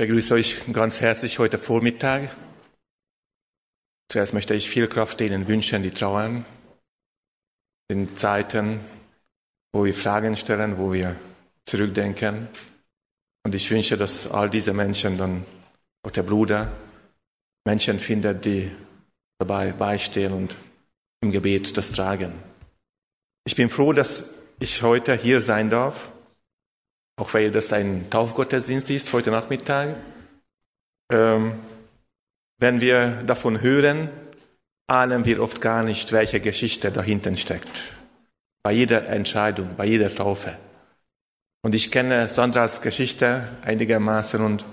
begrüße euch ganz herzlich heute Vormittag. Zuerst möchte ich viel Kraft denen wünschen, die trauern. In Zeiten, wo wir Fragen stellen, wo wir zurückdenken. Und ich wünsche, dass all diese Menschen dann, auch der Bruder, Menschen findet, die dabei beistehen und im Gebet das tragen. Ich bin froh, dass ich heute hier sein darf, auch weil das ein Taufgottesdienst ist heute Nachmittag. Ähm, wenn wir davon hören, ahnen wir oft gar nicht, welche Geschichte dahinter steckt. Bei jeder Entscheidung, bei jeder Taufe. Und ich kenne Sandras Geschichte einigermaßen und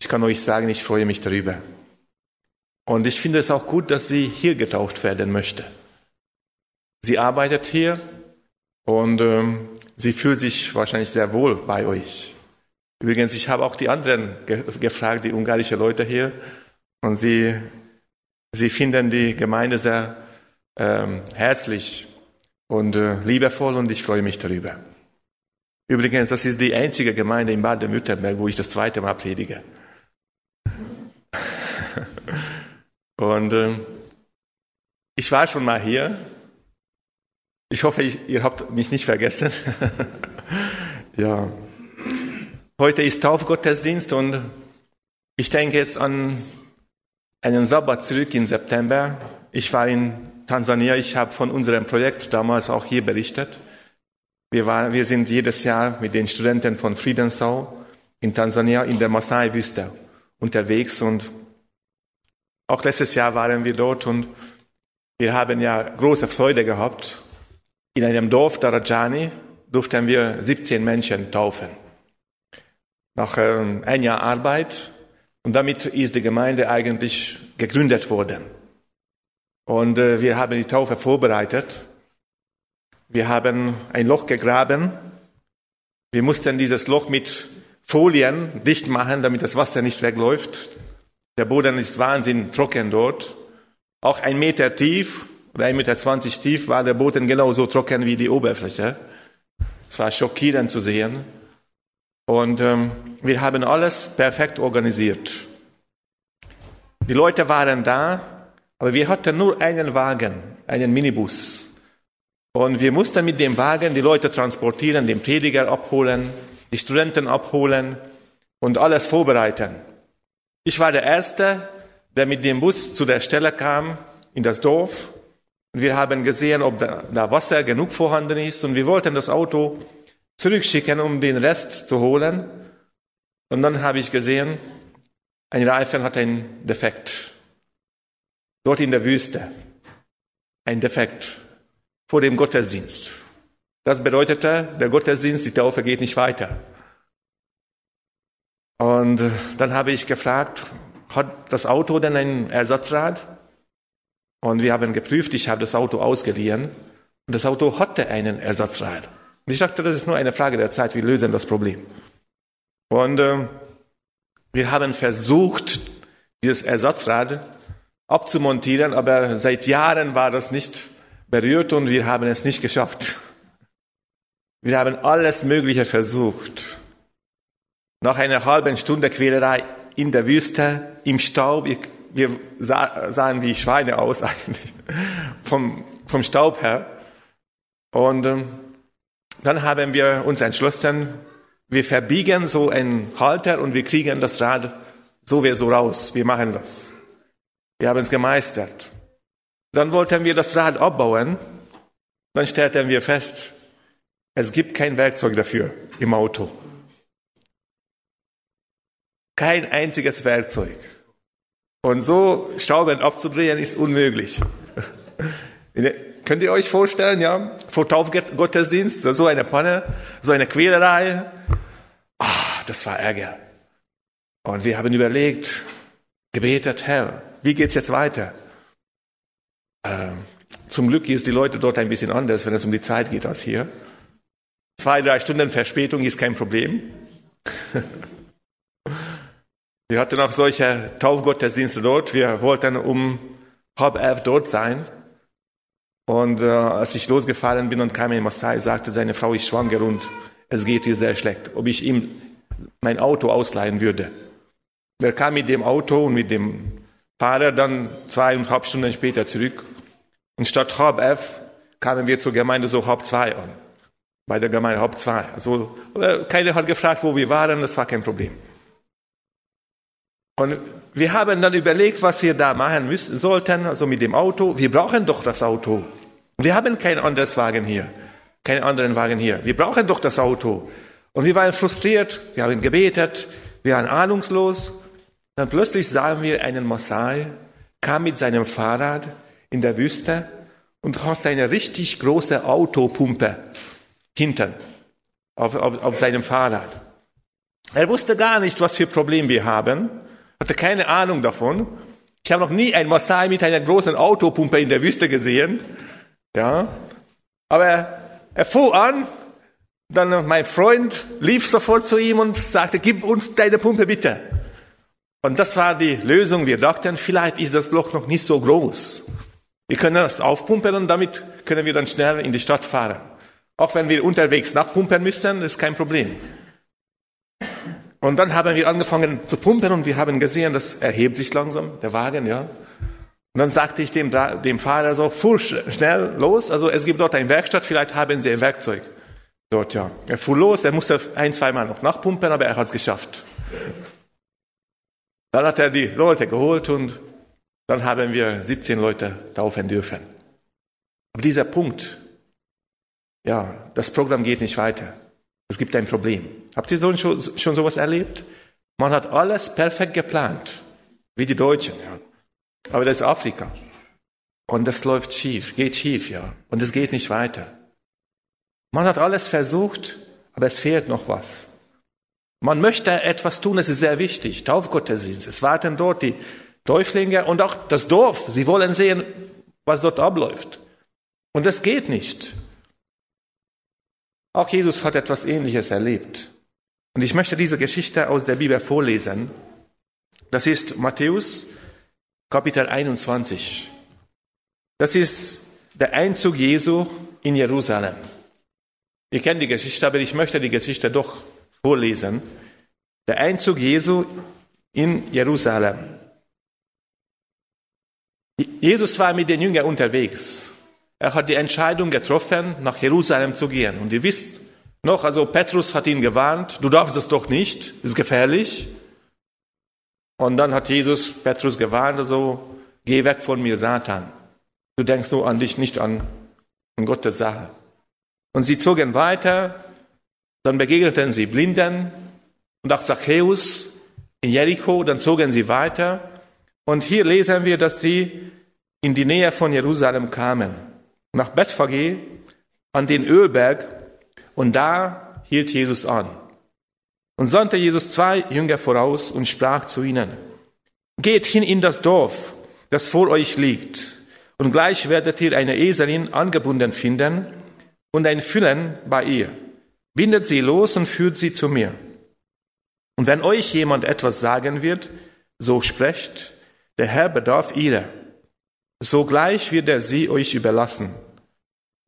ich kann euch sagen, ich freue mich darüber. Und ich finde es auch gut, dass sie hier getauft werden möchte. Sie arbeitet hier und ähm, sie fühlt sich wahrscheinlich sehr wohl bei euch. Übrigens, ich habe auch die anderen ge gefragt, die ungarische Leute hier, und sie, sie finden die Gemeinde sehr ähm, herzlich und äh, liebevoll und ich freue mich darüber. Übrigens, das ist die einzige Gemeinde in Baden-Württemberg, wo ich das zweite Mal predige. Und äh, ich war schon mal hier. Ich hoffe, ihr habt mich nicht vergessen. ja. Heute ist Taufgottesdienst und ich denke jetzt an einen Sabbat zurück im September. Ich war in Tansania. Ich habe von unserem Projekt damals auch hier berichtet. Wir, waren, wir sind jedes Jahr mit den Studenten von Friedensau in Tansania in der Masai-Wüste unterwegs und auch letztes Jahr waren wir dort und wir haben ja große Freude gehabt. In einem Dorf, Darajani, durften wir 17 Menschen taufen. Nach ähm, ein Jahr Arbeit und damit ist die Gemeinde eigentlich gegründet worden. Und äh, wir haben die Taufe vorbereitet. Wir haben ein Loch gegraben. Wir mussten dieses Loch mit Folien dicht machen, damit das Wasser nicht wegläuft. Der Boden ist wahnsinnig trocken dort. Auch ein Meter tief oder ein Meter zwanzig tief war der Boden genauso trocken wie die Oberfläche. Es war schockierend zu sehen. Und ähm, wir haben alles perfekt organisiert. Die Leute waren da, aber wir hatten nur einen Wagen, einen Minibus. Und wir mussten mit dem Wagen die Leute transportieren, den Prediger abholen, die Studenten abholen und alles vorbereiten. Ich war der Erste, der mit dem Bus zu der Stelle kam, in das Dorf. Wir haben gesehen, ob da Wasser genug vorhanden ist. Und wir wollten das Auto zurückschicken, um den Rest zu holen. Und dann habe ich gesehen, ein Reifen hat einen Defekt. Dort in der Wüste. Ein Defekt vor dem Gottesdienst. Das bedeutete, der Gottesdienst, die Taufe geht nicht weiter. Und dann habe ich gefragt, hat das Auto denn ein Ersatzrad? Und wir haben geprüft, ich habe das Auto ausgeliehen und das Auto hatte einen Ersatzrad. Und ich dachte, das ist nur eine Frage der Zeit, wir lösen das Problem. Und äh, wir haben versucht, dieses Ersatzrad abzumontieren, aber seit Jahren war das nicht berührt und wir haben es nicht geschafft. Wir haben alles Mögliche versucht. Nach einer halben Stunde Quälerei in der Wüste, im Staub, wir sahen wie Schweine aus eigentlich, vom, vom Staub her. Und ähm, dann haben wir uns entschlossen, wir verbiegen so einen Halter und wir kriegen das Rad so wie so raus. Wir machen das. Wir haben es gemeistert. Dann wollten wir das Rad abbauen. Dann stellten wir fest, es gibt kein Werkzeug dafür im Auto. Kein einziges Werkzeug. Und so Schrauben abzudrehen ist unmöglich. Könnt ihr euch vorstellen, ja, vor Taufgottesdienst, so eine Panne, so eine Quälerei. Ah, das war Ärger. Und wir haben überlegt, gebetet, Herr, wie geht's jetzt weiter? Ähm, zum Glück ist die Leute dort ein bisschen anders, wenn es um die Zeit geht als hier. Zwei, drei Stunden Verspätung ist kein Problem. Wir hatten auch solche Taufgottesdienste dort. Wir wollten um halb elf dort sein. Und äh, als ich losgefahren bin und kam in Maasai, sagte seine Frau ist schwanger und es geht ihr sehr schlecht, ob ich ihm mein Auto ausleihen würde. Der kam mit dem Auto und mit dem Fahrer dann zweieinhalb Stunden später zurück. Und statt halb elf kamen wir zur Gemeinde so halb zwei an. Bei der Gemeinde halb zwei. Also, äh, keiner hat gefragt, wo wir waren, das war kein Problem. Und wir haben dann überlegt, was wir da machen müssen, sollten, also mit dem Auto. Wir brauchen doch das Auto. Wir haben kein anderes Wagen hier, keinen anderen Wagen hier. Wir brauchen doch das Auto. Und wir waren frustriert, wir haben gebetet, wir waren ahnungslos. Dann plötzlich sahen wir einen Mosai, kam mit seinem Fahrrad in der Wüste und hatte eine richtig große Autopumpe hinten auf, auf, auf seinem Fahrrad. Er wusste gar nicht, was für Probleme wir haben, hatte keine Ahnung davon. Ich habe noch nie einen Maasai mit einer großen Autopumpe in der Wüste gesehen. Ja, aber er fuhr an, dann mein Freund lief sofort zu ihm und sagte, gib uns deine Pumpe bitte. Und das war die Lösung. Wir dachten, vielleicht ist das Loch noch nicht so groß. Wir können das aufpumpen und damit können wir dann schnell in die Stadt fahren. Auch wenn wir unterwegs nachpumpen müssen, ist kein Problem. Und dann haben wir angefangen zu pumpen und wir haben gesehen, das erhebt sich langsam, der Wagen, ja. Und dann sagte ich dem, dem Fahrer so, fuhr schnell los, also es gibt dort eine Werkstatt, vielleicht haben Sie ein Werkzeug dort, ja. Er fuhr los, er musste ein, zweimal noch nachpumpen, aber er hat es geschafft. Dann hat er die Leute geholt und dann haben wir 17 Leute taufen dürfen. Aber dieser Punkt, ja, das Programm geht nicht weiter. Es gibt ein Problem. Habt ihr schon, schon sowas erlebt? Man hat alles perfekt geplant, wie die Deutschen. Ja. Aber das ist Afrika. Und das läuft schief, geht schief, ja. Und es geht nicht weiter. Man hat alles versucht, aber es fehlt noch was. Man möchte etwas tun, es ist sehr wichtig. Taufgottesdienst. Es warten dort die Täuflinge und auch das Dorf. Sie wollen sehen, was dort abläuft. Und es geht nicht. Auch Jesus hat etwas Ähnliches erlebt. Und ich möchte diese Geschichte aus der Bibel vorlesen. Das ist Matthäus Kapitel 21. Das ist der Einzug Jesu in Jerusalem. Ihr kennt die Geschichte, aber ich möchte die Geschichte doch vorlesen. Der Einzug Jesu in Jerusalem. Jesus war mit den Jüngern unterwegs. Er hat die Entscheidung getroffen, nach Jerusalem zu gehen. Und ihr wisst noch, also Petrus hat ihn gewarnt, du darfst es doch nicht, ist gefährlich. Und dann hat Jesus Petrus gewarnt, also geh weg von mir, Satan. Du denkst nur an dich, nicht an, an Gottes Sache. Und sie zogen weiter, dann begegneten sie Blinden und auch Zachäus in Jericho, dann zogen sie weiter. Und hier lesen wir, dass sie in die Nähe von Jerusalem kamen nach Bethphage an den Ölberg und da hielt Jesus an. Und sandte Jesus zwei Jünger voraus und sprach zu ihnen, Geht hin in das Dorf, das vor euch liegt, und gleich werdet ihr eine Eselin angebunden finden und ein Füllen bei ihr. Bindet sie los und führt sie zu mir. Und wenn euch jemand etwas sagen wird, so sprecht, der Herr bedarf ihrer. Sogleich wird er sie euch überlassen.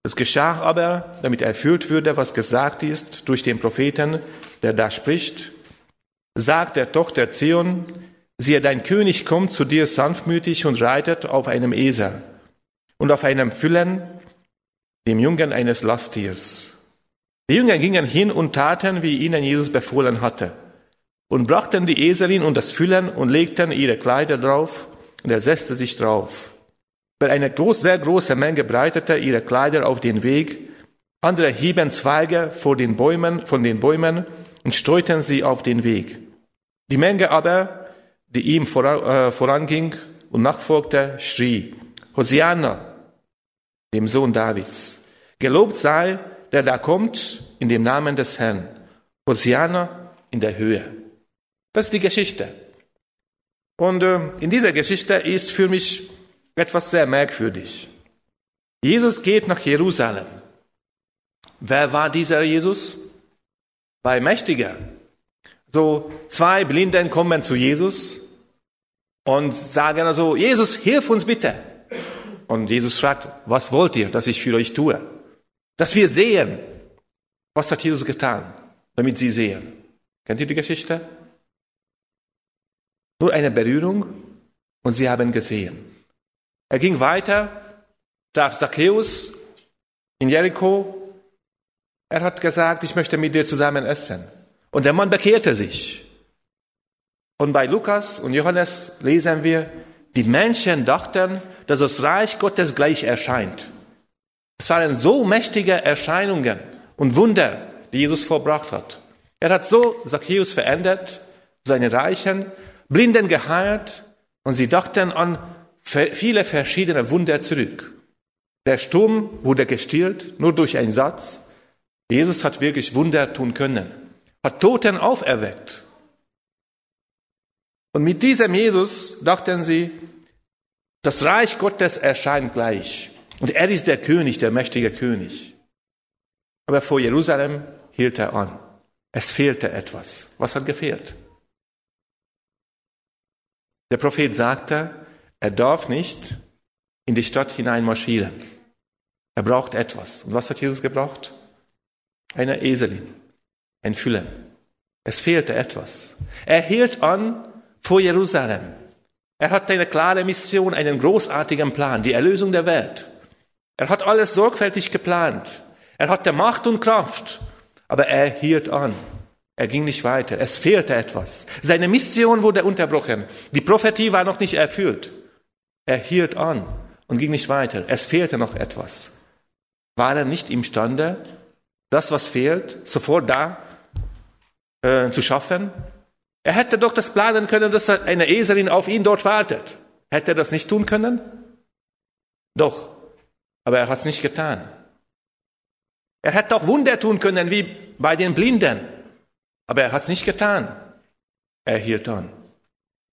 Es geschah aber, damit erfüllt würde, was gesagt ist durch den Propheten, der da spricht, sagt der Tochter Zion, siehe, dein König kommt zu dir sanftmütig und reitet auf einem Esel und auf einem Füllen, dem Jungen eines Lasttiers. Die Jünger gingen hin und taten, wie ihnen Jesus befohlen hatte, und brachten die Eselin und das Füllen und legten ihre Kleider drauf, und er setzte sich drauf. Weil eine groß, sehr große Menge breitete ihre Kleider auf den Weg, andere hieben Zweige vor den Bäumen, von den Bäumen und streuten sie auf den Weg. Die Menge aber, die ihm äh, voranging und nachfolgte, schrie, Hosianna, dem Sohn Davids. Gelobt sei, der da kommt in dem Namen des Herrn. Hosianna in der Höhe. Das ist die Geschichte. Und äh, in dieser Geschichte ist für mich etwas sehr merkwürdig. Jesus geht nach Jerusalem. Wer war dieser Jesus? Bei Mächtiger. So zwei Blinden kommen zu Jesus und sagen also, Jesus, hilf uns bitte. Und Jesus fragt, was wollt ihr, dass ich für euch tue? Dass wir sehen. Was hat Jesus getan, damit sie sehen? Kennt ihr die Geschichte? Nur eine Berührung und sie haben gesehen. Er ging weiter, traf Zacchaeus in Jericho. Er hat gesagt, ich möchte mit dir zusammen essen. Und der Mann bekehrte sich. Und bei Lukas und Johannes lesen wir, die Menschen dachten, dass das Reich Gottes gleich erscheint. Es waren so mächtige Erscheinungen und Wunder, die Jesus vorbracht hat. Er hat so Zacchaeus verändert, seine Reichen, Blinden geheilt und sie dachten an viele verschiedene Wunder zurück. Der Sturm wurde gestillt, nur durch einen Satz. Jesus hat wirklich Wunder tun können, hat Toten auferweckt. Und mit diesem Jesus dachten sie, das Reich Gottes erscheint gleich. Und er ist der König, der mächtige König. Aber vor Jerusalem hielt er an. Es fehlte etwas. Was hat gefehlt? Der Prophet sagte, er darf nicht in die Stadt hinein marschieren. Er braucht etwas. Und was hat Jesus gebraucht? Eine Eselin, ein Füllen. Es fehlte etwas. Er hielt an vor Jerusalem. Er hat eine klare Mission, einen großartigen Plan, die Erlösung der Welt. Er hat alles sorgfältig geplant. Er hatte Macht und Kraft, aber er hielt an. Er ging nicht weiter. Es fehlte etwas. Seine Mission wurde unterbrochen. Die Prophetie war noch nicht erfüllt. Er hielt an und ging nicht weiter. Es fehlte noch etwas. War er nicht imstande, das, was fehlt, sofort da äh, zu schaffen? Er hätte doch das planen können, dass eine Eselin auf ihn dort wartet. Hätte er das nicht tun können? Doch, aber er hat es nicht getan. Er hätte auch Wunder tun können, wie bei den Blinden. Aber er hat es nicht getan. Er hielt an.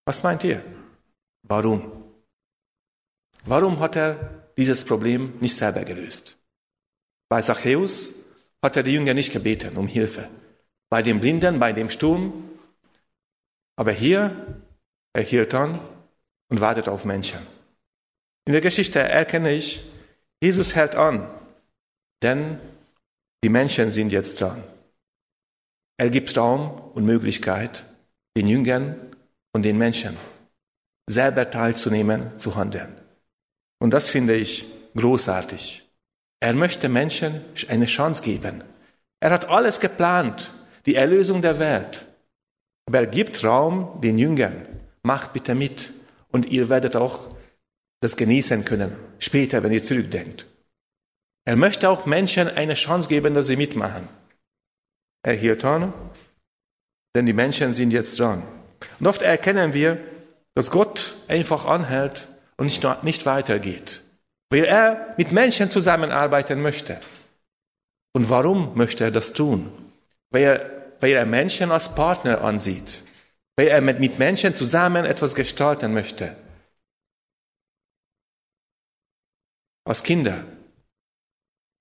Was meint ihr? Warum? Warum hat er dieses Problem nicht selber gelöst? Bei Zachäus hat er die Jünger nicht gebeten um Hilfe. Bei dem Blinden, bei dem Sturm. Aber hier, er hielt an und wartet auf Menschen. In der Geschichte erkenne ich, Jesus hält an, denn die Menschen sind jetzt dran. Er gibt Raum und Möglichkeit den Jüngern und den Menschen selber teilzunehmen, zu handeln. Und das finde ich großartig. Er möchte Menschen eine Chance geben. Er hat alles geplant, die Erlösung der Welt. Aber er gibt Raum den Jüngern. Macht bitte mit. Und ihr werdet auch das genießen können, später, wenn ihr zurückdenkt. Er möchte auch Menschen eine Chance geben, dass sie mitmachen. Er hielt an, denn die Menschen sind jetzt dran. Und oft erkennen wir, dass Gott einfach anhält und nicht, nicht weitergeht, weil er mit Menschen zusammenarbeiten möchte. Und warum möchte er das tun? Weil er, weil er Menschen als Partner ansieht, weil er mit, mit Menschen zusammen etwas gestalten möchte. Als Kinder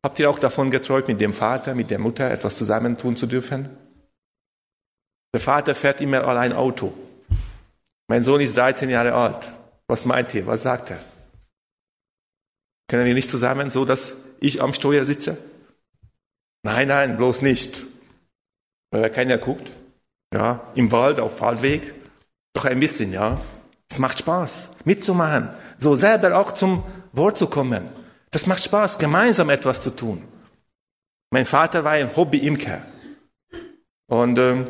Habt ihr auch davon geträumt, mit dem Vater, mit der Mutter etwas zusammentun zu dürfen? Der Vater fährt immer allein Auto. Mein Sohn ist 13 Jahre alt. Was meint ihr? Was sagt er? Können wir nicht zusammen, so dass ich am Steuer sitze? Nein, nein, bloß nicht. Weil keiner guckt. Ja, im Wald, auf Fahrtweg. Doch ein bisschen, ja. Es macht Spaß, mitzumachen. So selber auch zum Wort zu kommen. Das macht Spaß, gemeinsam etwas zu tun. Mein Vater war ein Hobby-Imker. Und ähm,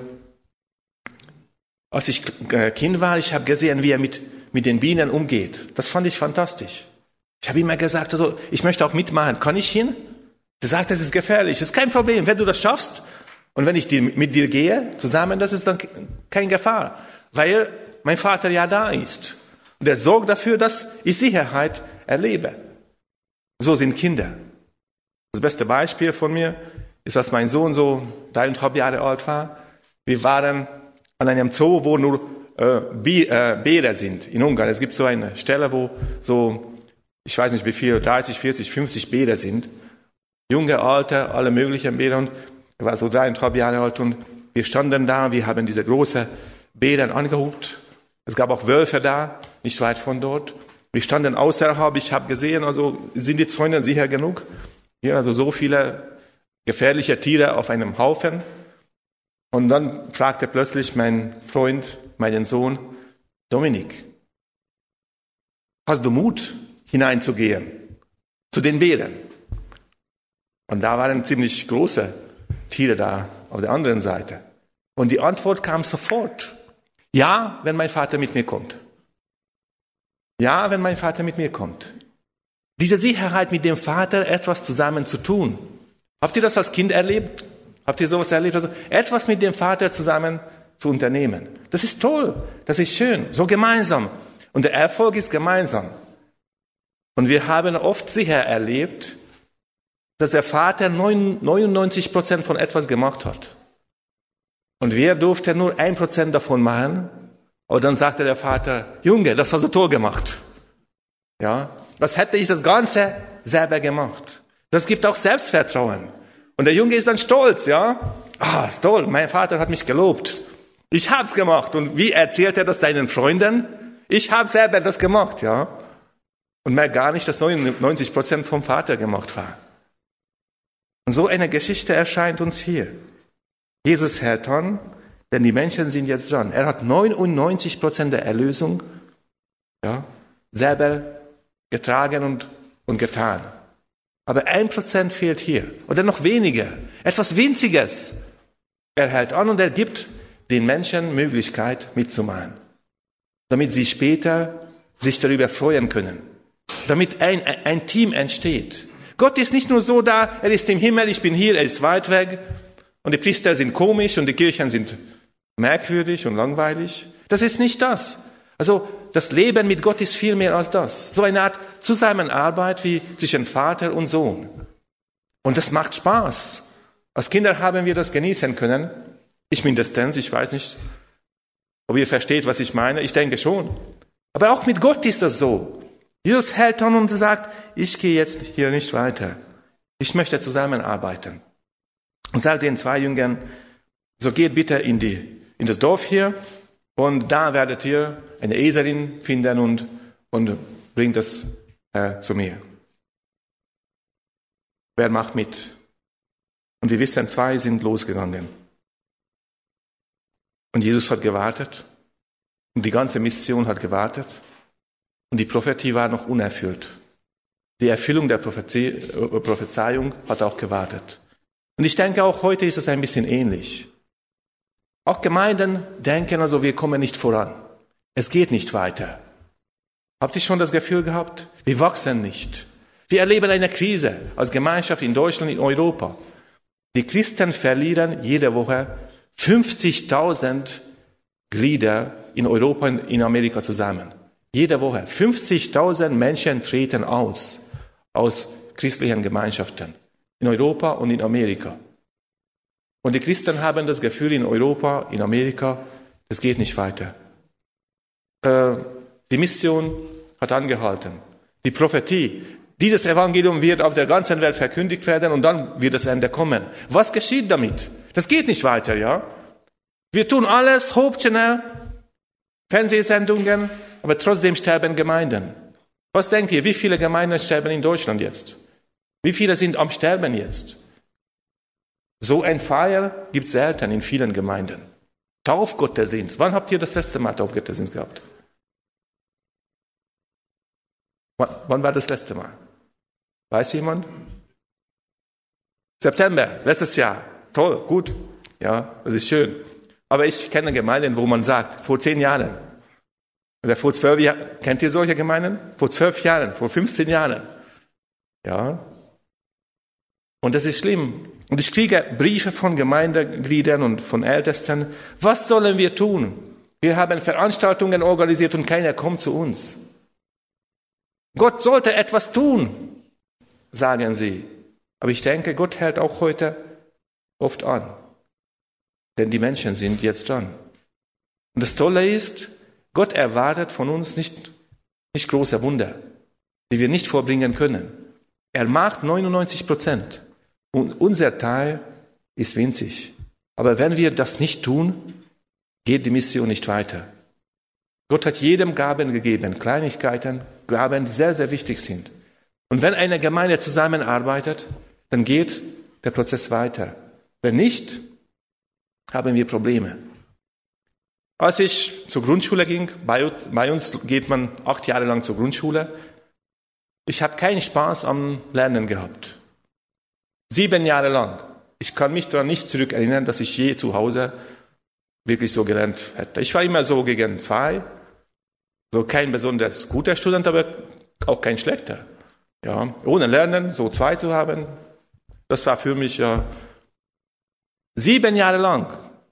als ich äh, Kind war, ich habe gesehen, wie er mit, mit den Bienen umgeht. Das fand ich fantastisch. Ich habe immer gesagt, also, ich möchte auch mitmachen. Kann ich hin? Er sagt, das ist gefährlich. Das ist kein Problem. Wenn du das schaffst und wenn ich mit dir gehe zusammen, das ist dann keine Gefahr. Weil mein Vater ja da ist. Und er sorgt dafür, dass ich Sicherheit erlebe. So sind Kinder. Das beste Beispiel von mir ist, dass mein Sohn so dreieinhalb Jahre alt war. Wir waren an einem Zoo, wo nur äh, äh, Bäder sind in Ungarn. Es gibt so eine Stelle, wo so, ich weiß nicht wie viel, 30, 40, 50 Bäder sind. Junge, alte, alle möglichen Bäder. Und er war so dreieinhalb Jahre alt und wir standen da, wir haben diese große Bäder angehubt. Es gab auch Wölfe da, nicht weit von dort. Wir standen außerhalb, ich habe gesehen, also sind die Zäune sicher genug? Hier also so viele gefährliche Tiere auf einem Haufen. Und dann fragte plötzlich mein Freund, meinen Sohn, Dominik, hast du Mut hineinzugehen zu den Bären? Und da waren ziemlich große Tiere da auf der anderen Seite. Und die Antwort kam sofort. Ja, wenn mein Vater mit mir kommt. Ja, wenn mein Vater mit mir kommt. Diese Sicherheit, mit dem Vater etwas zusammen zu tun. Habt ihr das als Kind erlebt? Habt ihr sowas erlebt? Also etwas mit dem Vater zusammen zu unternehmen. Das ist toll. Das ist schön. So gemeinsam. Und der Erfolg ist gemeinsam. Und wir haben oft sicher erlebt, dass der Vater 99 Prozent von etwas gemacht hat. Und wir durften nur ein Prozent davon machen. Und dann sagte der Vater, Junge, das hast du toll gemacht. Ja, was hätte ich das Ganze selber gemacht? Das gibt auch Selbstvertrauen. Und der Junge ist dann stolz, ja. Ah, ist toll, mein Vater hat mich gelobt. Ich hab's gemacht. Und wie erzählt er das seinen Freunden? Ich habe selber das gemacht, ja. Und merkt gar nicht, dass 99 Prozent vom Vater gemacht war. Und so eine Geschichte erscheint uns hier. Jesus hält an, denn die Menschen sind jetzt dran. Er hat 99 Prozent der Erlösung ja, selber getragen und, und getan. Aber ein Prozent fehlt hier. Oder noch weniger. Etwas Winziges. Er hält an und er gibt den Menschen Möglichkeit mitzumachen. Damit sie später sich darüber freuen können. Damit ein, ein Team entsteht. Gott ist nicht nur so da, er ist im Himmel, ich bin hier, er ist weit weg und die Priester sind komisch und die Kirchen sind merkwürdig und langweilig. Das ist nicht das. Also das Leben mit Gott ist viel mehr als das. So eine Art Zusammenarbeit wie zwischen Vater und Sohn. Und das macht Spaß. Als Kinder haben wir das genießen können. Ich mindestens, ich weiß nicht, ob ihr versteht, was ich meine. Ich denke schon. Aber auch mit Gott ist das so. Jesus hält an und sagt, ich gehe jetzt hier nicht weiter. Ich möchte zusammenarbeiten. Und sagt den zwei Jüngern, so geht bitte in, die, in das Dorf hier und da werdet ihr eine Eselin finden und, und bringt das äh, zu mir. Wer macht mit? Und wir wissen, zwei sind losgegangen. Und Jesus hat gewartet. Und die ganze Mission hat gewartet. Und die Prophetie war noch unerfüllt. Die Erfüllung der Prophezie, äh, Prophezeiung hat auch gewartet. Und ich denke, auch heute ist es ein bisschen ähnlich. Auch Gemeinden denken also, wir kommen nicht voran. Es geht nicht weiter. Habt ihr schon das Gefühl gehabt? Wir wachsen nicht. Wir erleben eine Krise als Gemeinschaft in Deutschland, in Europa. Die Christen verlieren jede Woche 50.000 Glieder in Europa und in Amerika zusammen. Jede Woche. 50.000 Menschen treten aus, aus christlichen Gemeinschaften. In Europa und in Amerika. Und die Christen haben das Gefühl in Europa, in Amerika, es geht nicht weiter. Äh, die Mission hat angehalten. Die Prophetie, dieses Evangelium wird auf der ganzen Welt verkündigt werden und dann wird das Ende kommen. Was geschieht damit? Das geht nicht weiter, ja? Wir tun alles, Hauptchannel, Fernsehsendungen, aber trotzdem sterben Gemeinden. Was denkt ihr, wie viele Gemeinden sterben in Deutschland jetzt? Wie viele sind am Sterben jetzt? So ein Feier gibt es selten in vielen Gemeinden. Taufgottesdienst. Wann habt ihr das letzte Mal Taufgottesdienst gehabt? Wann war das letzte Mal? Weiß jemand? September, letztes Jahr. Toll, gut. Ja, das ist schön. Aber ich kenne Gemeinden, wo man sagt, vor zehn Jahren, oder vor zwölf Jahren, kennt ihr solche Gemeinden? Vor zwölf Jahren, vor 15 Jahren. Ja. Und das ist schlimm. Und ich kriege Briefe von Gemeindegliedern und von Ältesten. Was sollen wir tun? Wir haben Veranstaltungen organisiert und keiner kommt zu uns. Gott sollte etwas tun, sagen sie. Aber ich denke, Gott hält auch heute oft an. Denn die Menschen sind jetzt dran. Und das Tolle ist, Gott erwartet von uns nicht, nicht große Wunder, die wir nicht vorbringen können. Er macht 99 Prozent und unser Teil ist winzig. Aber wenn wir das nicht tun, geht die Mission nicht weiter. Gott hat jedem Gaben gegeben, Kleinigkeiten, Gaben, die sehr, sehr wichtig sind. Und wenn eine Gemeinde zusammenarbeitet, dann geht der Prozess weiter. Wenn nicht, haben wir Probleme. Als ich zur Grundschule ging, bei, uns geht man acht Jahre lang zur Grundschule, ich habe keinen Spaß am Lernen gehabt. Sieben Jahre lang. Ich kann mich daran nicht zurückerinnern, dass ich je zu Hause wirklich so gelernt hätte. Ich war immer so gegen zwei, so kein besonders guter Student, aber auch kein schlechter. Ja, ohne Lernen so zwei zu haben, das war für mich ja sieben Jahre lang.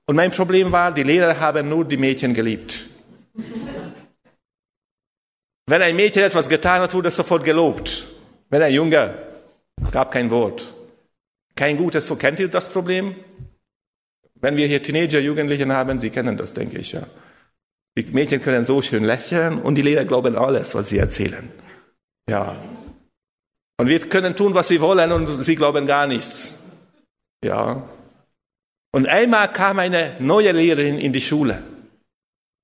Und mein Problem war, die Lehrer haben nur die Mädchen geliebt. Wenn ein Mädchen etwas getan hat, wurde es sofort gelobt. Wenn ein Junge, gab kein Wort. Kein gutes, so kennt ihr das Problem? Wenn wir hier Teenager, Jugendlichen haben, Sie kennen das, denke ich, ja. Die Mädchen können so schön lächeln und die Lehrer glauben alles, was sie erzählen. Ja. Und wir können tun, was wir wollen und sie glauben gar nichts. Ja. Und einmal kam eine neue Lehrerin in die Schule.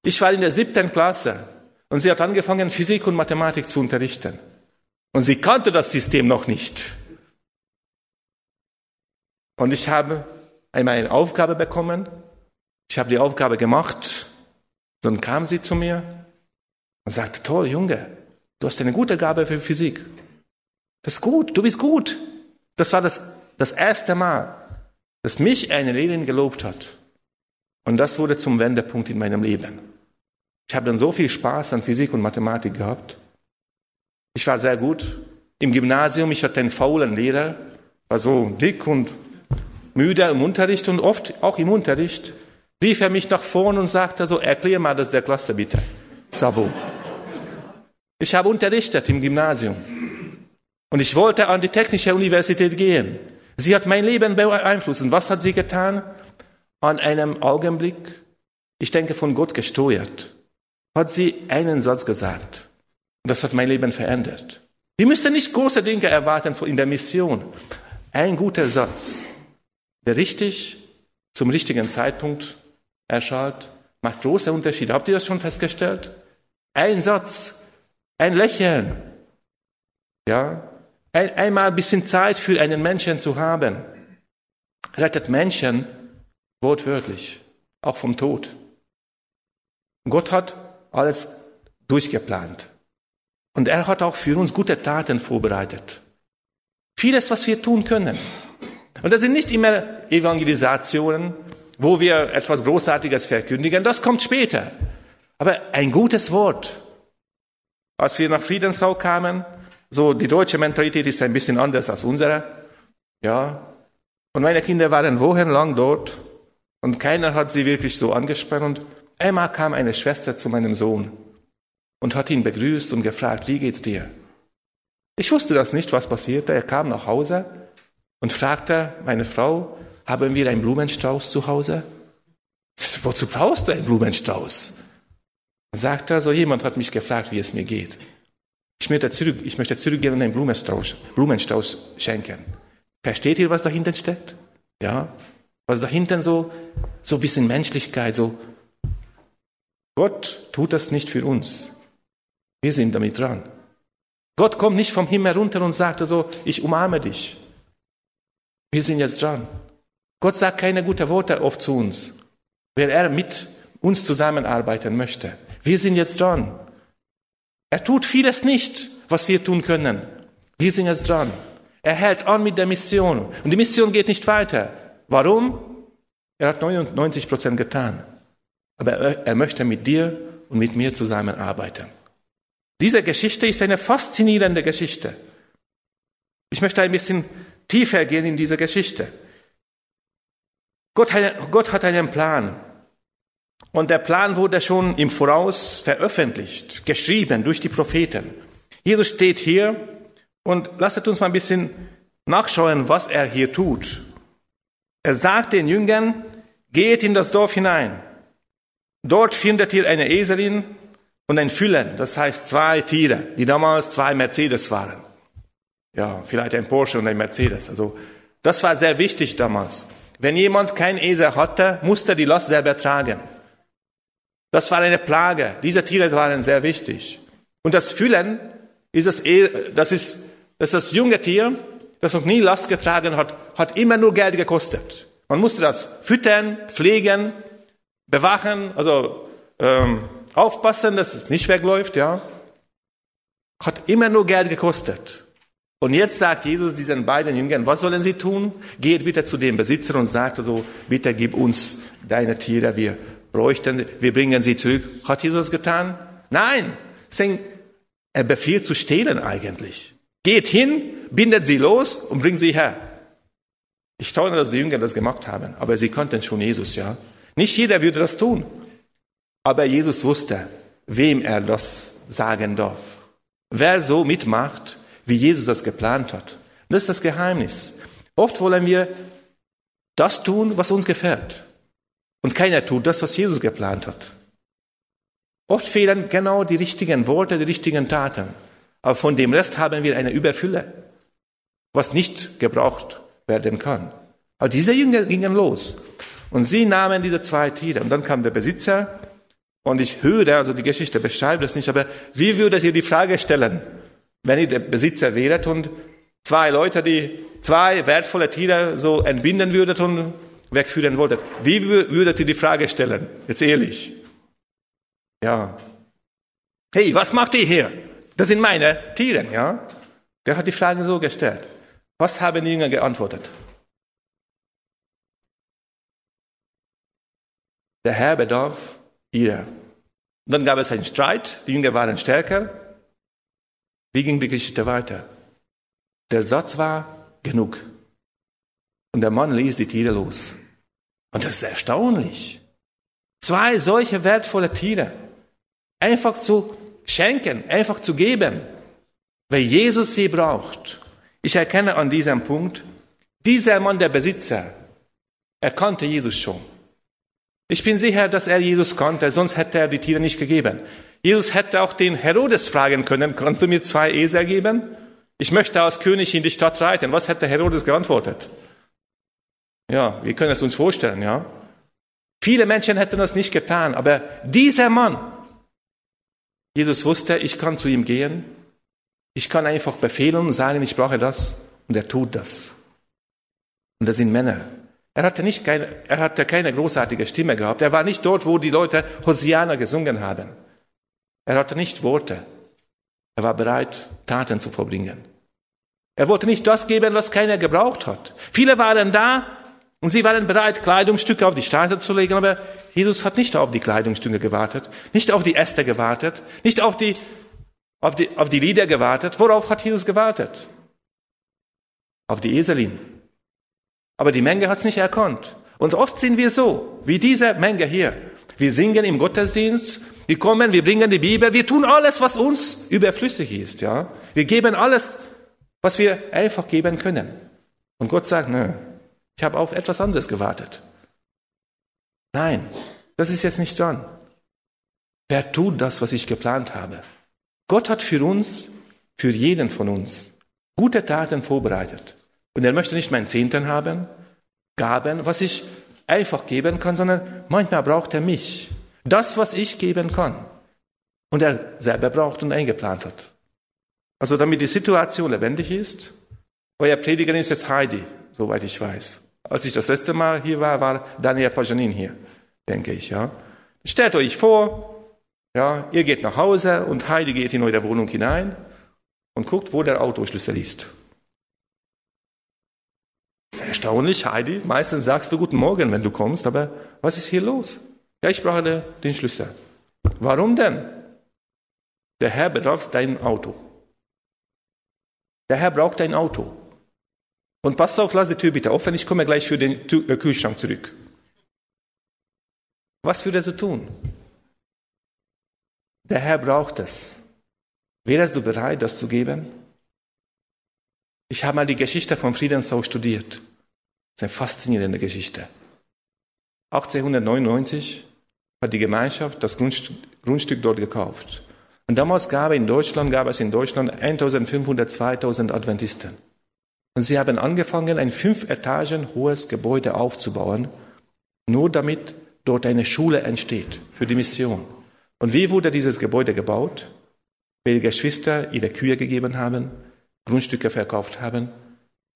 Ich war in der siebten Klasse und sie hat angefangen, Physik und Mathematik zu unterrichten. Und sie kannte das System noch nicht. Und ich habe einmal eine Aufgabe bekommen. Ich habe die Aufgabe gemacht. Dann kam sie zu mir und sagte, toll, Junge, du hast eine gute Gabe für Physik. Das ist gut, du bist gut. Das war das, das erste Mal, dass mich eine Lehrerin gelobt hat. Und das wurde zum Wendepunkt in meinem Leben. Ich habe dann so viel Spaß an Physik und Mathematik gehabt. Ich war sehr gut. Im Gymnasium, ich hatte einen faulen Lehrer, war so dick und müde im Unterricht und oft auch im Unterricht rief er mich nach vorn und sagte so, erklär mal das der Klasse bitte. Sabo. Ich habe unterrichtet im Gymnasium. Und ich wollte an die Technische Universität gehen. Sie hat mein Leben beeinflusst. Und was hat sie getan? An einem Augenblick, ich denke von Gott gesteuert, hat sie einen Satz gesagt. Und das hat mein Leben verändert. Wir müssen nicht große Dinge erwarten in der Mission. Ein guter Satz, der richtig zum richtigen Zeitpunkt erschallt, macht große Unterschiede. Habt ihr das schon festgestellt? Ein Satz, ein Lächeln, ja, ein, einmal ein bisschen Zeit für einen Menschen zu haben, rettet Menschen wortwörtlich, auch vom Tod. Gott hat alles durchgeplant. Und er hat auch für uns gute Taten vorbereitet. Vieles, was wir tun können. Und das sind nicht immer Evangelisationen, wo wir etwas Großartiges verkündigen. Das kommt später. Aber ein gutes Wort. Als wir nach Friedensau kamen, so die deutsche Mentalität ist ein bisschen anders als unsere. Ja. Und meine Kinder waren wochenlang dort und keiner hat sie wirklich so angesprochen. Und einmal kam eine Schwester zu meinem Sohn und hat ihn begrüßt und gefragt, wie geht's dir? Ich wusste das nicht, was passierte. Er kam nach Hause und fragte meine Frau, haben wir einen Blumenstrauß zu Hause? Wozu brauchst du einen Blumenstrauß? Dann sagte er, so jemand hat mich gefragt, wie es mir geht. Ich möchte, zurück, ich möchte zurückgehen und einen Blumenstrauß, Blumenstrauß schenken. Versteht ihr, was dahinter steckt? Ja? Was dahinter so, so ein bisschen Menschlichkeit, so. Gott tut das nicht für uns. Wir sind damit dran. Gott kommt nicht vom Himmel runter und sagt so, ich umarme dich. Wir sind jetzt dran. Gott sagt keine guten Worte oft zu uns, weil er mit uns zusammenarbeiten möchte. Wir sind jetzt dran. Er tut vieles nicht, was wir tun können. Wir sind jetzt dran. Er hält an mit der Mission. Und die Mission geht nicht weiter. Warum? Er hat 99 Prozent getan. Aber er, möchte mit dir und mit mir zusammenarbeiten. Diese Geschichte ist eine faszinierende Geschichte. Ich möchte ein bisschen tiefer gehen in diese Geschichte. Gott hat einen Plan. Und der Plan wurde schon im Voraus veröffentlicht, geschrieben durch die Propheten. Jesus steht hier und lasst uns mal ein bisschen nachschauen, was er hier tut. Er sagt den Jüngern, geht in das Dorf hinein. Dort findet ihr eine Eselin und ein Füllen, das heißt zwei Tiere, die damals zwei Mercedes waren. Ja, vielleicht ein Porsche und ein Mercedes. Also, das war sehr wichtig damals. Wenn jemand kein Esel hatte, musste die Last selber tragen. Das war eine Plage. Diese Tiere waren sehr wichtig. Und das Füllen ist das, das ist, das ist das junge Tier, das noch nie Last getragen hat, hat immer nur Geld gekostet. Man musste das füttern, pflegen, bewachen, also ähm, aufpassen, dass es nicht wegläuft, ja. Hat immer nur Geld gekostet. Und jetzt sagt Jesus diesen beiden Jüngern, was sollen sie tun? Geht bitte zu dem Besitzer und sagt so, bitte gib uns deine Tiere, wir bräuchten, wir bringen sie zurück. Hat Jesus getan? Nein. Er befiehlt zu stehlen eigentlich. Geht hin, bindet sie los und bringt sie her. Ich staune, dass die Jünger das gemacht haben, aber sie konnten schon Jesus, ja. Nicht jeder würde das tun. Aber Jesus wusste, wem er das sagen darf. Wer so mitmacht, wie Jesus das geplant hat. Das ist das Geheimnis. Oft wollen wir das tun, was uns gefällt. Und keiner tut das, was Jesus geplant hat. Oft fehlen genau die richtigen Worte, die richtigen Taten. Aber von dem Rest haben wir eine Überfülle, was nicht gebraucht werden kann. Aber diese Jünger gingen los. Und sie nahmen diese zwei Tiere. Und dann kam der Besitzer. Und ich höre, also die Geschichte beschreibt das nicht, aber wie würdet ihr die Frage stellen? wenn ihr der Besitzer wäret und zwei Leute, die zwei wertvolle Tiere so entbinden würdet und wegführen wolltet. Wie würdet ihr die Frage stellen? Jetzt ehrlich. Ja. Hey, was macht ihr hier? Das sind meine Tiere, ja? Der hat die Frage so gestellt. Was haben die Jünger geantwortet? Der Herr bedarf ihr. Und dann gab es einen Streit, die Jünger waren stärker, wie ging die Geschichte weiter? Der Satz war genug. Und der Mann ließ die Tiere los. Und das ist erstaunlich. Zwei solche wertvolle Tiere einfach zu schenken, einfach zu geben, weil Jesus sie braucht. Ich erkenne an diesem Punkt, dieser Mann, der Besitzer, er kannte Jesus schon. Ich bin sicher, dass er Jesus kannte, sonst hätte er die Tiere nicht gegeben. Jesus hätte auch den Herodes fragen können, kannst du mir zwei Esel geben? Ich möchte als König in die Stadt reiten. Was hätte Herodes geantwortet? Ja, wir können es uns vorstellen, ja. Viele Menschen hätten das nicht getan, aber dieser Mann, Jesus wusste, ich kann zu ihm gehen, ich kann einfach befehlen und sagen, ich brauche das, und er tut das. Und das sind Männer. Er hatte, nicht keine, er hatte keine großartige Stimme gehabt. Er war nicht dort, wo die Leute Hosiana gesungen haben. Er hatte nicht Worte. Er war bereit, Taten zu vollbringen. Er wollte nicht das geben, was keiner gebraucht hat. Viele waren da und sie waren bereit, Kleidungsstücke auf die Straße zu legen, aber Jesus hat nicht auf die Kleidungsstücke gewartet, nicht auf die Äste gewartet, nicht auf die, auf die, auf die Lieder gewartet. Worauf hat Jesus gewartet? Auf die Eselin. Aber die Menge hat es nicht erkannt. Und oft sind wir so, wie diese Menge hier. Wir singen im Gottesdienst, wir kommen, wir bringen die Bibel, wir tun alles, was uns überflüssig ist, ja. Wir geben alles, was wir einfach geben können. Und Gott sagt, nö, ich habe auf etwas anderes gewartet. Nein, das ist jetzt nicht dran. Wer tut das, was ich geplant habe? Gott hat für uns, für jeden von uns, gute Taten vorbereitet. Und er möchte nicht meinen Zehnten haben, Gaben, was ich einfach geben kann, sondern manchmal braucht er mich. Das, was ich geben kann. Und er selber braucht und eingeplant hat. Also damit die Situation lebendig ist. Euer Prediger ist jetzt Heidi, soweit ich weiß. Als ich das letzte Mal hier war, war Daniel Pajanin hier, denke ich, ja. Stellt euch vor, ja, ihr geht nach Hause und Heidi geht in eure Wohnung hinein und guckt, wo der Autoschlüssel ist. Das ist erstaunlich, Heidi. Meistens sagst du Guten Morgen, wenn du kommst, aber was ist hier los? Ja, ich brauche den Schlüssel. Warum denn? Der Herr bedarf dein Auto. Der Herr braucht dein Auto. Und pass auf, lass die Tür bitte offen, ich komme gleich für den äh, Kühlschrank zurück. Was würde er so tun? Der Herr braucht es. Wärst du bereit, das zu geben? Ich habe mal die Geschichte von Friedenshaus studiert. Das ist eine faszinierende Geschichte. 1899 hat die Gemeinschaft das Grundstück dort gekauft. Und damals gab, in Deutschland, gab es in Deutschland 1500, 2000 Adventisten. Und sie haben angefangen, ein fünf Etagen hohes Gebäude aufzubauen, nur damit dort eine Schule entsteht für die Mission. Und wie wurde dieses Gebäude gebaut? Weil Geschwister ihre Kühe gegeben haben, Grundstücke verkauft haben.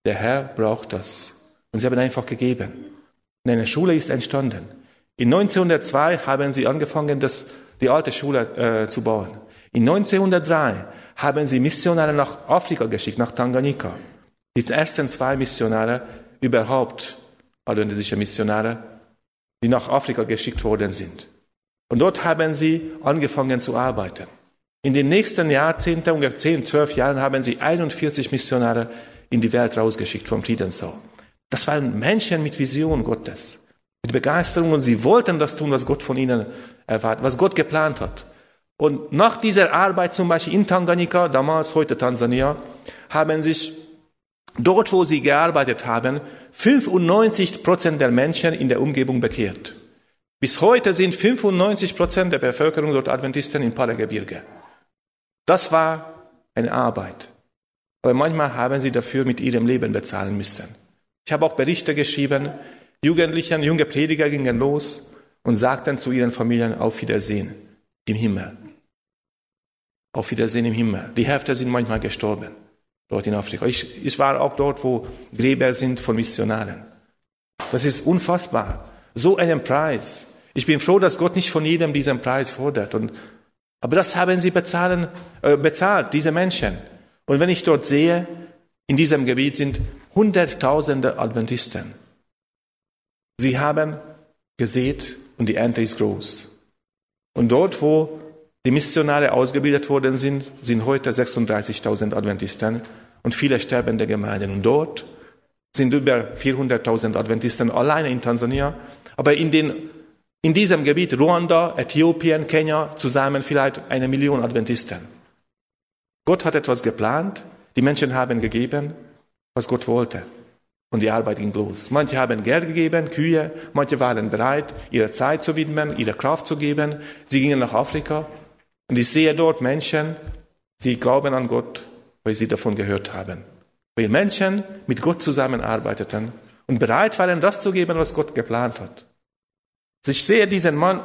Der Herr braucht das. Und sie haben einfach gegeben. Und eine Schule ist entstanden. In 1902 haben sie angefangen, das, die alte Schule äh, zu bauen. In 1903 haben sie Missionare nach Afrika geschickt, nach Tanganyika. Die ersten zwei Missionare überhaupt, adventistische Missionare, die nach Afrika geschickt worden sind. Und dort haben sie angefangen zu arbeiten. In den nächsten Jahrzehnten, ungefähr 10, 12 Jahren, haben sie 41 Missionare in die Welt rausgeschickt vom Friedensau. Das waren Menschen mit Vision Gottes, mit Begeisterung und sie wollten das tun, was Gott von ihnen erwartet, was Gott geplant hat. Und nach dieser Arbeit zum Beispiel in Tanganyika, damals, heute Tansania, haben sich dort, wo sie gearbeitet haben, 95 Prozent der Menschen in der Umgebung bekehrt. Bis heute sind 95 Prozent der Bevölkerung dort Adventisten im Palagebirge. Das war eine Arbeit. Aber manchmal haben sie dafür mit ihrem Leben bezahlen müssen. Ich habe auch Berichte geschrieben, Jugendliche, junge Prediger gingen los und sagten zu ihren Familien auf Wiedersehen im Himmel. Auf Wiedersehen im Himmel. Die Hälfte sind manchmal gestorben, dort in Afrika. Ich, ich war auch dort, wo Gräber sind von Missionaren. Das ist unfassbar. So einen Preis. Ich bin froh, dass Gott nicht von jedem diesen Preis fordert. Und, aber das haben sie bezahlen, äh, bezahlt, diese Menschen. Und wenn ich dort sehe, in diesem Gebiet sind Hunderttausende Adventisten. Sie haben gesät und die Ernte ist groß. Und dort, wo die Missionare ausgebildet worden sind, sind heute 36.000 Adventisten und viele sterbende Gemeinden. Und dort sind über 400.000 Adventisten alleine in Tansania. Aber in, den, in diesem Gebiet, Ruanda, Äthiopien, Kenia, zusammen vielleicht eine Million Adventisten. Gott hat etwas geplant, die Menschen haben gegeben, was Gott wollte. Und die Arbeit ging los. Manche haben Geld gegeben, Kühe, manche waren bereit, ihre Zeit zu widmen, ihre Kraft zu geben. Sie gingen nach Afrika. Und ich sehe dort Menschen, sie glauben an Gott, weil sie davon gehört haben. Weil Menschen mit Gott zusammenarbeiteten und bereit waren, das zu geben, was Gott geplant hat. Also ich sehe diesen Mann,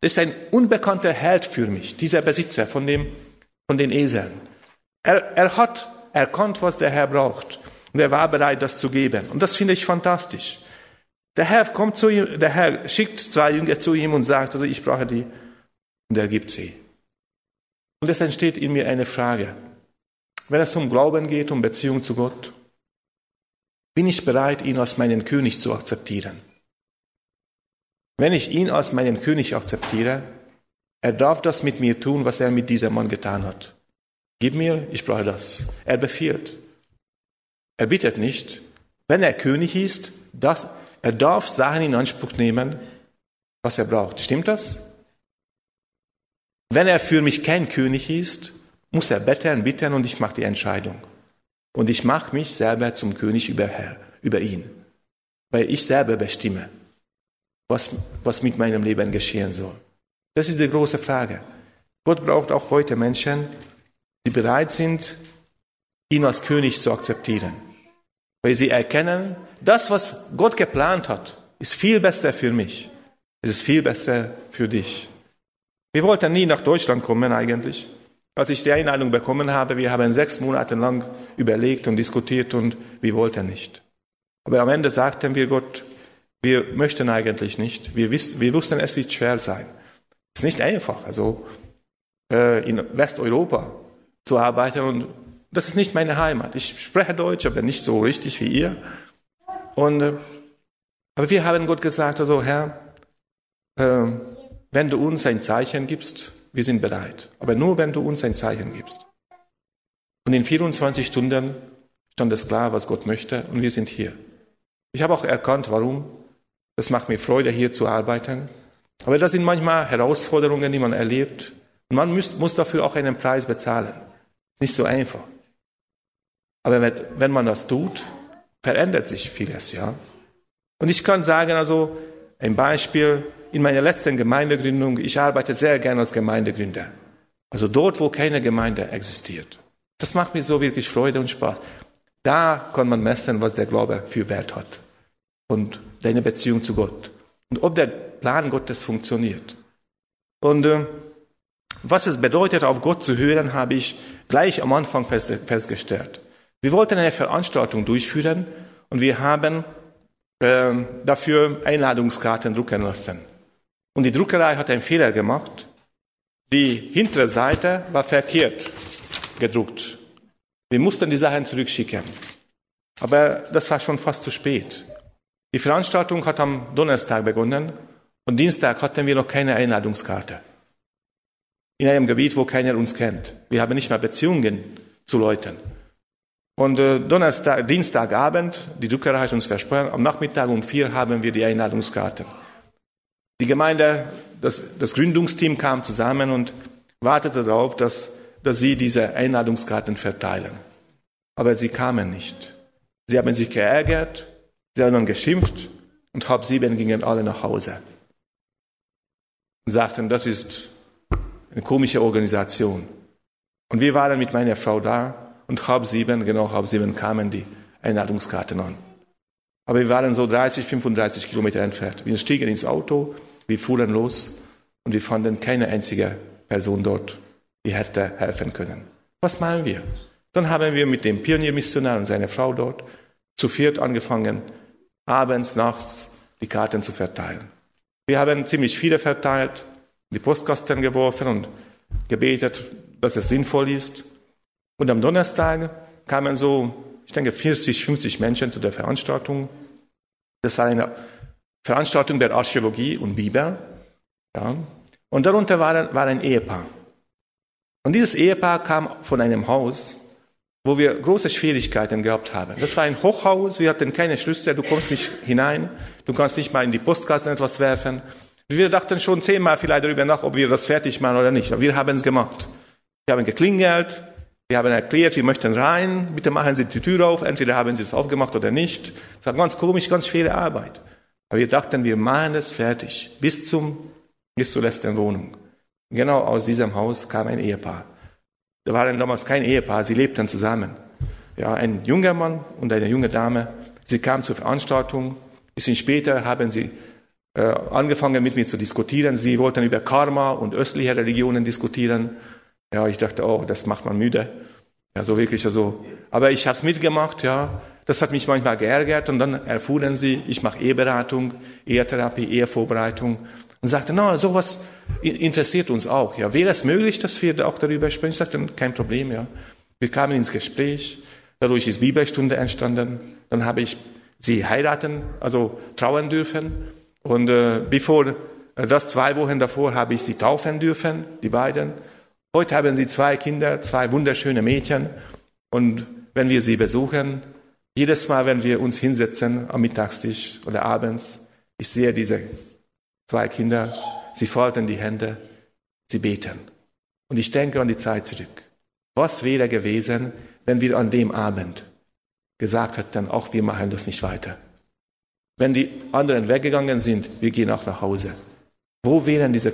das ist ein unbekannter Held für mich, dieser Besitzer von, dem, von den Eseln. Er, er hat erkannt, was der Herr braucht. Und er war bereit, das zu geben. Und das finde ich fantastisch. Der Herr kommt zu ihm, der Herr schickt zwei Jünger zu ihm und sagt, also ich brauche die. Und er gibt sie. Und es entsteht in mir eine Frage. Wenn es um Glauben geht, um Beziehung zu Gott, bin ich bereit, ihn als meinen König zu akzeptieren? Wenn ich ihn als meinen König akzeptiere, er darf das mit mir tun, was er mit diesem Mann getan hat. Gib mir, ich brauche das. Er befiehlt. Er bittet nicht. Wenn er König ist, das, er darf Sachen in Anspruch nehmen, was er braucht. Stimmt das? Wenn er für mich kein König ist, muss er betteln, bitten und ich mache die Entscheidung. Und ich mache mich selber zum König über, Herr, über ihn. Weil ich selber bestimme, was, was mit meinem Leben geschehen soll. Das ist die große Frage. Gott braucht auch heute Menschen, die bereit sind, ihn als König zu akzeptieren. Weil sie erkennen, das, was Gott geplant hat, ist viel besser für mich. Es ist viel besser für dich. Wir wollten nie nach Deutschland kommen eigentlich. Als ich die Einladung bekommen habe, wir haben sechs Monate lang überlegt und diskutiert und wir wollten nicht. Aber am Ende sagten wir Gott, wir möchten eigentlich nicht. Wir, wiss, wir wussten, es wird schwer sein. Es ist nicht einfach. Also äh, in Westeuropa zu arbeiten. Und das ist nicht meine Heimat. Ich spreche Deutsch, aber nicht so richtig wie ihr. Und, äh, aber wir haben Gott gesagt, also Herr, äh, wenn du uns ein Zeichen gibst, wir sind bereit. Aber nur, wenn du uns ein Zeichen gibst. Und in 24 Stunden stand es klar, was Gott möchte, und wir sind hier. Ich habe auch erkannt, warum. Das macht mir Freude, hier zu arbeiten. Aber das sind manchmal Herausforderungen, die man erlebt. Und man muss, muss dafür auch einen Preis bezahlen. Nicht so einfach. Aber wenn, wenn man das tut, verändert sich vieles, ja. Und ich kann sagen, also, ein Beispiel, in meiner letzten Gemeindegründung, ich arbeite sehr gerne als Gemeindegründer. Also dort, wo keine Gemeinde existiert. Das macht mir so wirklich Freude und Spaß. Da kann man messen, was der Glaube für Wert hat. Und deine Beziehung zu Gott. Und ob der Plan Gottes funktioniert. Und äh, was es bedeutet, auf Gott zu hören, habe ich gleich am Anfang festgestellt. Wir wollten eine Veranstaltung durchführen und wir haben äh, dafür Einladungskarten drucken lassen. Und die Druckerei hat einen Fehler gemacht. Die hintere Seite war verkehrt gedruckt. Wir mussten die Sachen zurückschicken. Aber das war schon fast zu spät. Die Veranstaltung hat am Donnerstag begonnen und Dienstag hatten wir noch keine Einladungskarte. In einem Gebiet, wo keiner uns kennt. Wir haben nicht mal Beziehungen zu Leuten. Und äh, Donnerstag, Dienstagabend, die Druckerei hat uns versprochen, am Nachmittag um vier haben wir die Einladungskarten. Die Gemeinde, das, das Gründungsteam kam zusammen und wartete darauf, dass, dass sie diese Einladungskarten verteilen. Aber sie kamen nicht. Sie haben sich geärgert, sie haben dann geschimpft und halb sieben gingen alle nach Hause. Und sagten, das ist eine komische Organisation. Und wir waren mit meiner Frau da und halb sieben, genau halb sieben kamen die Einladungskarten an. Aber wir waren so 30, 35 Kilometer entfernt. Wir stiegen ins Auto, wir fuhren los und wir fanden keine einzige Person dort, die hätte helfen können. Was machen wir? Dann haben wir mit dem Pioniermissionar und seiner Frau dort zu viert angefangen, abends, nachts die Karten zu verteilen. Wir haben ziemlich viele verteilt, die Postkasten geworfen und gebetet, dass es sinnvoll ist. Und am Donnerstag kamen so, ich denke, 40, 50 Menschen zu der Veranstaltung. Das war eine Veranstaltung der Archäologie und Bibel. Ja. Und darunter war, war ein Ehepaar. Und dieses Ehepaar kam von einem Haus, wo wir große Schwierigkeiten gehabt haben. Das war ein Hochhaus, wir hatten keine Schlüssel, du kommst nicht hinein, du kannst nicht mal in die Postkasten etwas werfen. Wir dachten schon zehnmal vielleicht darüber nach, ob wir das fertig machen oder nicht. Aber wir haben es gemacht. Wir haben geklingelt, wir haben erklärt, wir möchten rein, bitte machen Sie die Tür auf, entweder haben Sie es aufgemacht oder nicht. Es war ganz komisch, ganz schwere Arbeit. Aber wir dachten, wir machen es fertig, bis zum, bis zur letzten Wohnung. Genau aus diesem Haus kam ein Ehepaar. Da waren damals kein Ehepaar, sie lebten zusammen. Ja, ein junger Mann und eine junge Dame. Sie kamen zur Veranstaltung. Ein bisschen später haben sie äh, angefangen mit mir zu diskutieren. Sie wollten über Karma und östliche Religionen diskutieren. Ja, ich dachte, oh, das macht man müde. Ja, so wirklich, also. Aber ich habe mitgemacht, ja. Das hat mich manchmal geärgert und dann erfuhren sie, ich mache Ehetherapie, Ehevorbereitung und sagte, na, sowas interessiert uns auch. Ja, wäre es möglich, dass wir auch darüber sprechen? Ich sagte, kein Problem, ja. Wir kamen ins Gespräch, dadurch ist Bibelstunde entstanden. Dann habe ich sie heiraten, also trauen dürfen. Und äh, bevor äh, das zwei Wochen davor habe ich sie taufen dürfen, die beiden. Heute haben sie zwei Kinder, zwei wunderschöne Mädchen. Und wenn wir sie besuchen, jedes Mal, wenn wir uns hinsetzen am Mittagstisch oder abends, ich sehe diese Zwei Kinder, sie falten die Hände, sie beten. Und ich denke an die Zeit zurück. Was wäre gewesen, wenn wir an dem Abend gesagt hätten, auch wir machen das nicht weiter. Wenn die anderen weggegangen sind, wir gehen auch nach Hause. Wo wären diese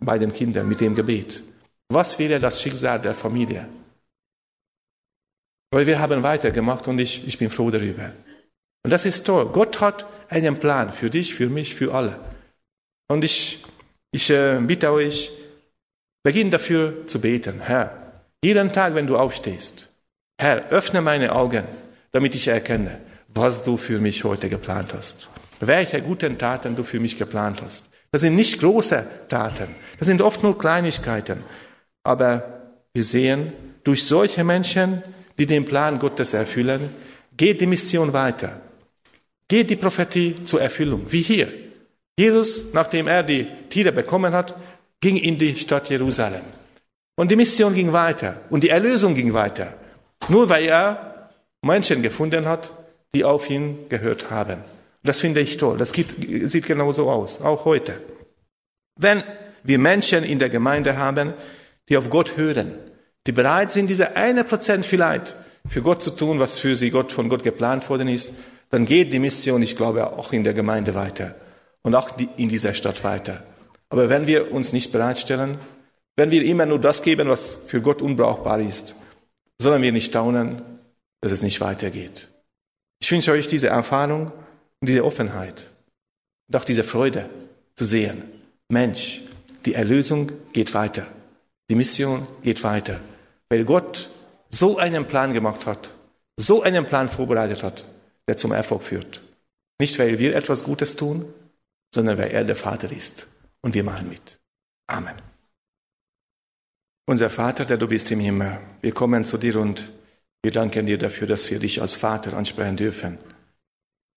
beiden Kinder mit dem Gebet? Was wäre das Schicksal der Familie? Weil wir haben weitergemacht und ich, ich bin froh darüber. Und das ist toll. Gott hat einen Plan für dich, für mich, für alle. Und ich, ich äh, bitte euch, beginn dafür zu beten. Herr, jeden Tag, wenn du aufstehst, Herr, öffne meine Augen, damit ich erkenne, was du für mich heute geplant hast. Welche guten Taten du für mich geplant hast. Das sind nicht große Taten, das sind oft nur Kleinigkeiten. Aber wir sehen, durch solche Menschen, die den Plan Gottes erfüllen, geht die Mission weiter. Geht die Prophetie zur Erfüllung, wie hier. Jesus, nachdem er die Tiere bekommen hat, ging in die Stadt Jerusalem. Und die Mission ging weiter und die Erlösung ging weiter. Nur weil er Menschen gefunden hat, die auf ihn gehört haben. Das finde ich toll. Das sieht genauso aus, auch heute. Wenn wir Menschen in der Gemeinde haben, die auf Gott hören, die bereit sind, diese eine Prozent vielleicht für Gott zu tun, was für sie Gott, von Gott geplant worden ist, dann geht die Mission, ich glaube, auch in der Gemeinde weiter und auch in dieser Stadt weiter. Aber wenn wir uns nicht bereitstellen, wenn wir immer nur das geben, was für Gott unbrauchbar ist, sollen wir nicht staunen, dass es nicht weitergeht. Ich wünsche euch diese Erfahrung und diese Offenheit und auch diese Freude zu sehen. Mensch, die Erlösung geht weiter. Die Mission geht weiter. Weil Gott so einen Plan gemacht hat, so einen Plan vorbereitet hat, der zum Erfolg führt. Nicht, weil wir etwas Gutes tun, sondern weil er der Vater ist und wir machen mit. Amen. Unser Vater, der du bist im Himmel, wir kommen zu dir und wir danken dir dafür, dass wir dich als Vater ansprechen dürfen.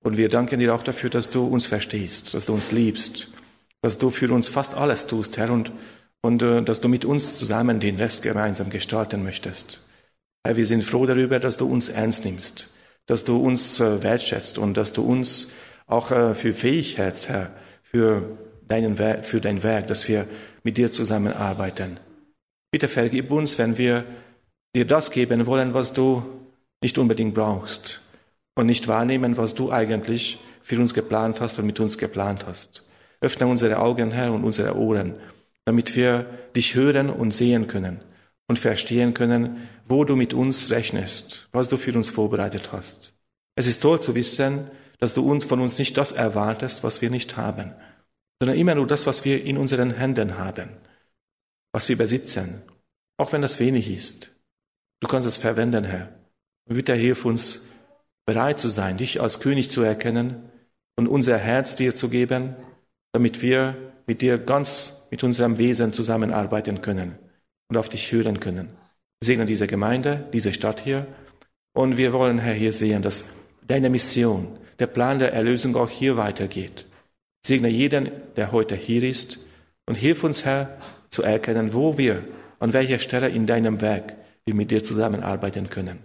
Und wir danken dir auch dafür, dass du uns verstehst, dass du uns liebst, dass du für uns fast alles tust, Herr, und, und äh, dass du mit uns zusammen den Rest gemeinsam gestalten möchtest. Herr, wir sind froh darüber, dass du uns ernst nimmst, dass du uns äh, wertschätzt und dass du uns auch äh, für fähig hältst, Herr, für, deinen, für dein Werk, dass wir mit dir zusammenarbeiten. Bitte vergib uns, wenn wir dir das geben wollen, was du nicht unbedingt brauchst und nicht wahrnehmen, was du eigentlich für uns geplant hast und mit uns geplant hast. Öffne unsere Augen, Herr, und unsere Ohren, damit wir dich hören und sehen können und verstehen können, wo du mit uns rechnest, was du für uns vorbereitet hast. Es ist toll zu wissen, dass du uns von uns nicht das erwartest, was wir nicht haben, sondern immer nur das, was wir in unseren Händen haben, was wir besitzen, auch wenn das wenig ist. Du kannst es verwenden, Herr. Und bitte hilf uns, bereit zu sein, dich als König zu erkennen und unser Herz dir zu geben, damit wir mit dir ganz mit unserem Wesen zusammenarbeiten können und auf dich hören können. Wir segnen diese Gemeinde, diese Stadt hier und wir wollen, Herr, hier sehen, dass deine Mission, der Plan der Erlösung auch hier weitergeht. Segne jeden, der heute hier ist und hilf uns, Herr, zu erkennen, wo wir, an welcher Stelle in deinem Werk wir mit dir zusammenarbeiten können.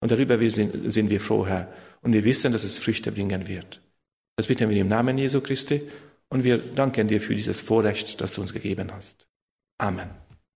Und darüber sind wir froh, Herr. Und wir wissen, dass es Früchte bringen wird. Das bitten wir im Namen Jesu Christi und wir danken dir für dieses Vorrecht, das du uns gegeben hast. Amen.